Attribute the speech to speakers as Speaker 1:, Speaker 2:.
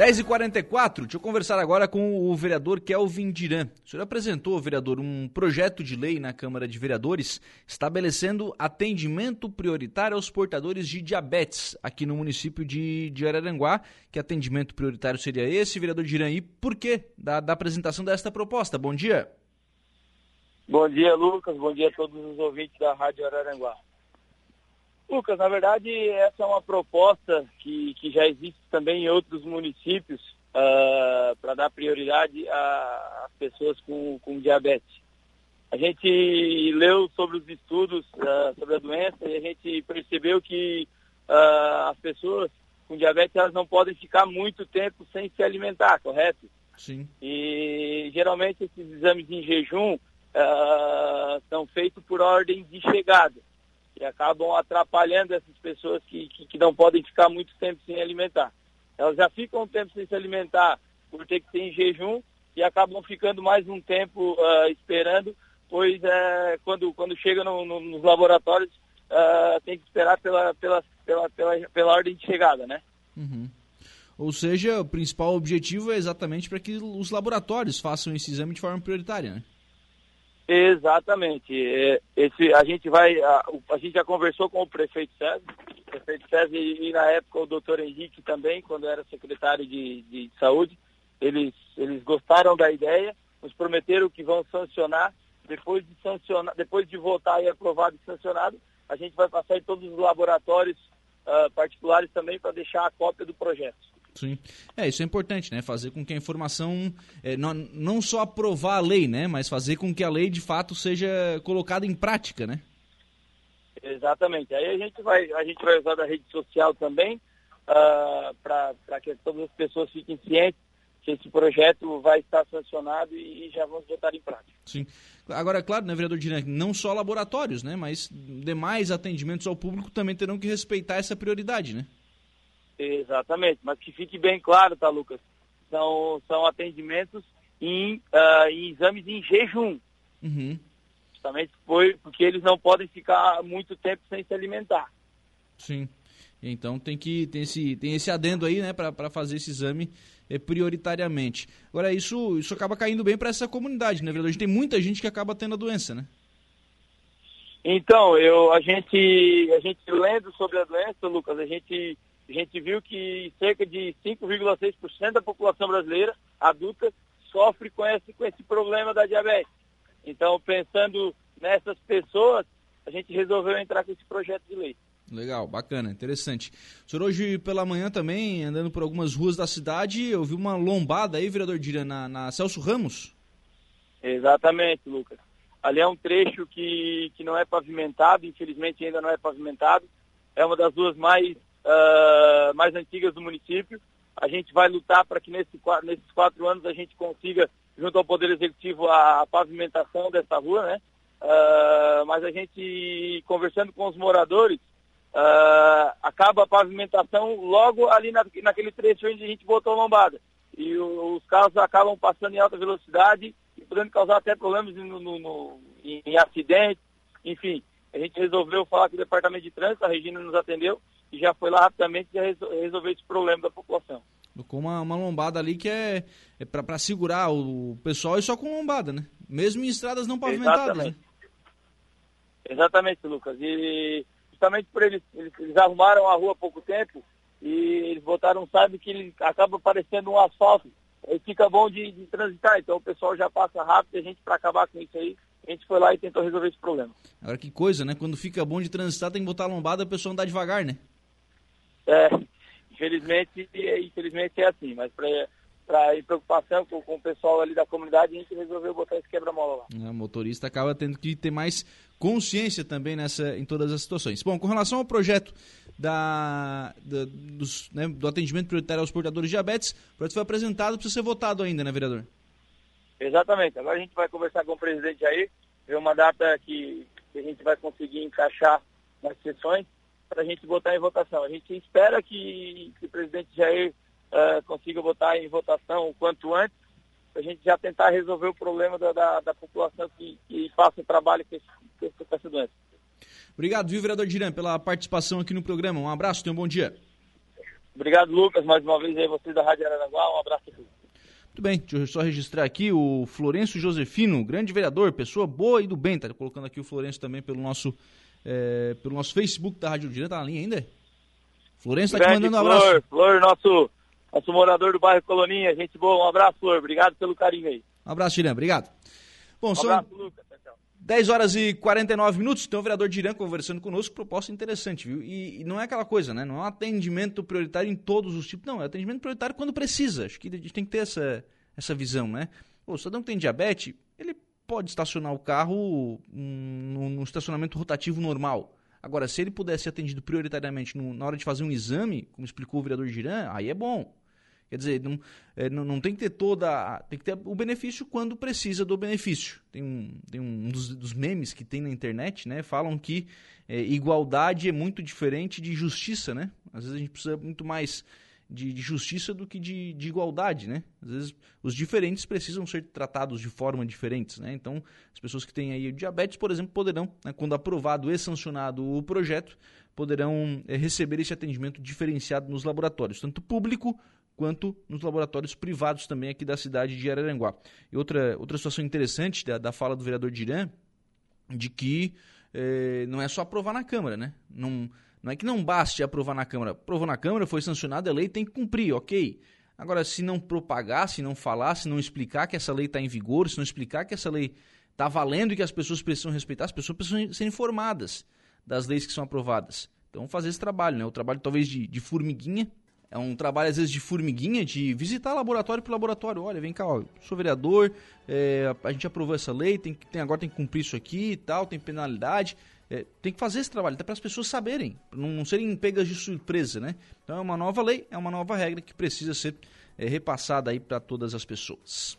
Speaker 1: 10h44, deixa eu conversar agora com o vereador Kelvin Diran. O senhor apresentou, vereador, um projeto de lei na Câmara de Vereadores estabelecendo atendimento prioritário aos portadores de diabetes aqui no município de, de Araranguá. Que atendimento prioritário seria esse, vereador Diran? E por que da, da apresentação desta proposta? Bom dia.
Speaker 2: Bom dia, Lucas. Bom dia a todos os ouvintes da Rádio Araranguá. Lucas, na verdade, essa é uma proposta que, que já existe também em outros municípios uh, para dar prioridade às pessoas com, com diabetes. A gente leu sobre os estudos uh, sobre a doença e a gente percebeu que uh, as pessoas com diabetes elas não podem ficar muito tempo sem se alimentar, correto?
Speaker 1: Sim.
Speaker 2: E geralmente esses exames em jejum são feitos por ordem de chegada e acabam atrapalhando essas pessoas que, que, que, não podem ficar muito tempo sem alimentar. Elas já ficam um tempo sem se alimentar por ter que ter em jejum e acabam ficando mais um tempo uh, esperando, pois uh, quando, quando chega no, no, nos laboratórios uh, tem que esperar pela, pela, pela, pela, pela ordem de chegada, né?
Speaker 1: Uhum. Ou seja, o principal objetivo é exatamente para que os laboratórios façam esse exame de forma prioritária, né?
Speaker 2: Exatamente. É, esse, a gente vai, a, a, gente já conversou com o prefeito César, prefeito César e, e na época o doutor Henrique também, quando era secretário de, de saúde, eles, eles gostaram da ideia, nos prometeram que vão sancionar, depois de sancionar, depois de votar e aprovado e sancionado, a gente vai passar em todos os laboratórios uh, particulares também para deixar a cópia do projeto.
Speaker 1: Sim. É, isso é importante, né? Fazer com que a informação, é, não, não só aprovar a lei, né? Mas fazer com que a lei, de fato, seja colocada em prática, né?
Speaker 2: Exatamente. Aí a gente vai, a gente vai usar da rede social também, uh, para que todas as pessoas fiquem cientes que esse projeto vai estar sancionado e, e já vamos botar em prática.
Speaker 1: Sim. Agora, é claro, né, vereador Diran, não só laboratórios, né? Mas demais atendimentos ao público também terão que respeitar essa prioridade, né?
Speaker 2: Exatamente, mas que fique bem claro, tá, Lucas? São, são atendimentos em, uh, em exames em jejum.
Speaker 1: Uhum.
Speaker 2: Justamente foi porque eles não podem ficar muito tempo sem se alimentar.
Speaker 1: Sim. Então tem que tem esse, tem esse adendo aí, né, para fazer esse exame é, prioritariamente. Agora, isso, isso acaba caindo bem para essa comunidade, né, verdade? Tem muita gente que acaba tendo a doença, né?
Speaker 2: Então, eu, a gente, a gente lendo sobre a doença, Lucas, a gente a gente viu que cerca de 5,6% da população brasileira adulta sofre com esse, com esse problema da diabetes. Então, pensando nessas pessoas, a gente resolveu entrar com esse projeto de lei.
Speaker 1: Legal, bacana, interessante. O senhor hoje pela manhã também, andando por algumas ruas da cidade, eu vi uma lombada aí, vereador Dira, na, na Celso Ramos.
Speaker 2: Exatamente, Lucas. Ali é um trecho que, que não é pavimentado, infelizmente ainda não é pavimentado. É uma das ruas mais uh, mais antigas do município. A gente vai lutar para que nesse, nesses quatro anos a gente consiga, junto ao Poder Executivo, a, a pavimentação dessa rua, né? Uh, mas a gente, conversando com os moradores, uh, acaba a pavimentação logo ali na, naquele trecho onde a gente botou lombada. E o, os carros acabam passando em alta velocidade e podendo causar até problemas no, no, no, em, em acidentes, enfim. A gente resolveu falar com o Departamento de Trânsito, a Regina nos atendeu, e já foi lá rapidamente já resolveu esse problema da população.
Speaker 1: Com uma, uma lombada ali que é, é para segurar o pessoal e só com lombada, né? Mesmo em estradas não pavimentadas.
Speaker 2: Exatamente, né? Exatamente Lucas. E justamente por eles, eles, eles, arrumaram a rua há pouco tempo e eles botaram um sabe que ele acaba parecendo um asfalto. Aí fica bom de, de transitar, então o pessoal já passa rápido e a gente, para acabar com isso aí, a gente foi lá e tentou resolver esse problema.
Speaker 1: Agora que coisa, né? Quando fica bom de transitar, tem que botar a lombada, a pessoa andar devagar, né?
Speaker 2: É, infelizmente, infelizmente é assim, mas para ir preocupação com, com, o pessoal ali da comunidade, a gente resolveu botar esse quebra-mola lá.
Speaker 1: É, o motorista acaba tendo que ter mais consciência também nessa, em todas as situações. Bom, com relação ao projeto da, da dos, né, do atendimento prioritário aos portadores de diabetes, o projeto foi apresentado, precisa ser votado ainda, né, vereador?
Speaker 2: Exatamente. Agora a gente vai conversar com o presidente aí, ver uma data que, que a gente vai conseguir encaixar nas sessões para a gente botar em votação. A gente espera que, que o presidente Jair uh, consiga botar em votação o quanto antes, para a gente já tentar resolver o problema da, da, da população que, que faça o trabalho com, esse, com essa doença.
Speaker 1: Obrigado, viu, vereador Diran, pela participação aqui no programa. Um abraço, tenha um bom dia.
Speaker 2: Obrigado, Lucas, mais uma vez aí vocês da Rádio Araranguá. Um abraço a todos.
Speaker 1: Muito bem, deixa eu só registrar aqui o Florencio Josefino, grande vereador, pessoa boa e do bem. Tá colocando aqui o Florencio também pelo nosso, é, pelo nosso Facebook da Rádio Direto. Tá na linha ainda?
Speaker 2: Florencio tá te mandando um abraço. Flor, Flor, nosso, nosso morador do bairro Coloninha. Gente boa, um abraço, Flor. Obrigado pelo carinho aí.
Speaker 1: Um abraço, Tirã. Obrigado. Bom, um são... abraço, Lucas. 10 horas e 49 minutos, tem o vereador Dirã conversando conosco, proposta interessante, viu? E, e, não é aquela coisa, né? Não é um atendimento prioritário em todos os tipos, não, é atendimento prioritário quando precisa. Acho que a gente tem que ter essa, essa visão, né? O cidadão que tem diabetes, pode estacionar o carro num, estacionamento rotativo normal. Agora, se ele pudesse ser atendido prioritariamente no, na hora de fazer um exame, como explicou o vereador Dirã, aí é bom. Quer dizer, não, é, não, não, tem que ter toda. Tem que ter o benefício quando precisa do benefício. Tem um, tem um dos, dos memes que tem na internet, né? Falam que é, igualdade é muito diferente de justiça, né? Às vezes a gente precisa muito mais de, de justiça do que de, de, igualdade, né? Às vezes os diferentes precisam ser tratados de forma diferentes, né? Então, as pessoas que têm aí diabetes, por exemplo, poderão, né, quando aprovado e sancionado o projeto, poderão é, receber esse atendimento diferenciado nos laboratórios, tanto público quanto nos laboratórios privados também aqui da cidade de Araranguá. E outra, outra situação interessante da, da fala do vereador Dirã, de que eh, não é só aprovar na Câmara, né? Não, não é que não baste aprovar na Câmara. Aprovou na Câmara, foi sancionada, a lei tem que cumprir, ok. Agora, se não propagar, se não falar, se não explicar que essa lei está em vigor, se não explicar que essa lei está valendo e que as pessoas precisam respeitar, as pessoas precisam ser informadas das leis que são aprovadas. Então, fazer esse trabalho, né? O trabalho talvez de, de formiguinha, é um trabalho, às vezes, de formiguinha, de visitar laboratório por laboratório. Olha, vem cá, ó, sou vereador, é, a gente aprovou essa lei, tem, tem, agora tem que cumprir isso aqui e tal, tem penalidade. É, tem que fazer esse trabalho, até para as pessoas saberem, não, não serem pegas de surpresa, né? Então é uma nova lei, é uma nova regra que precisa ser é, repassada aí para todas as pessoas.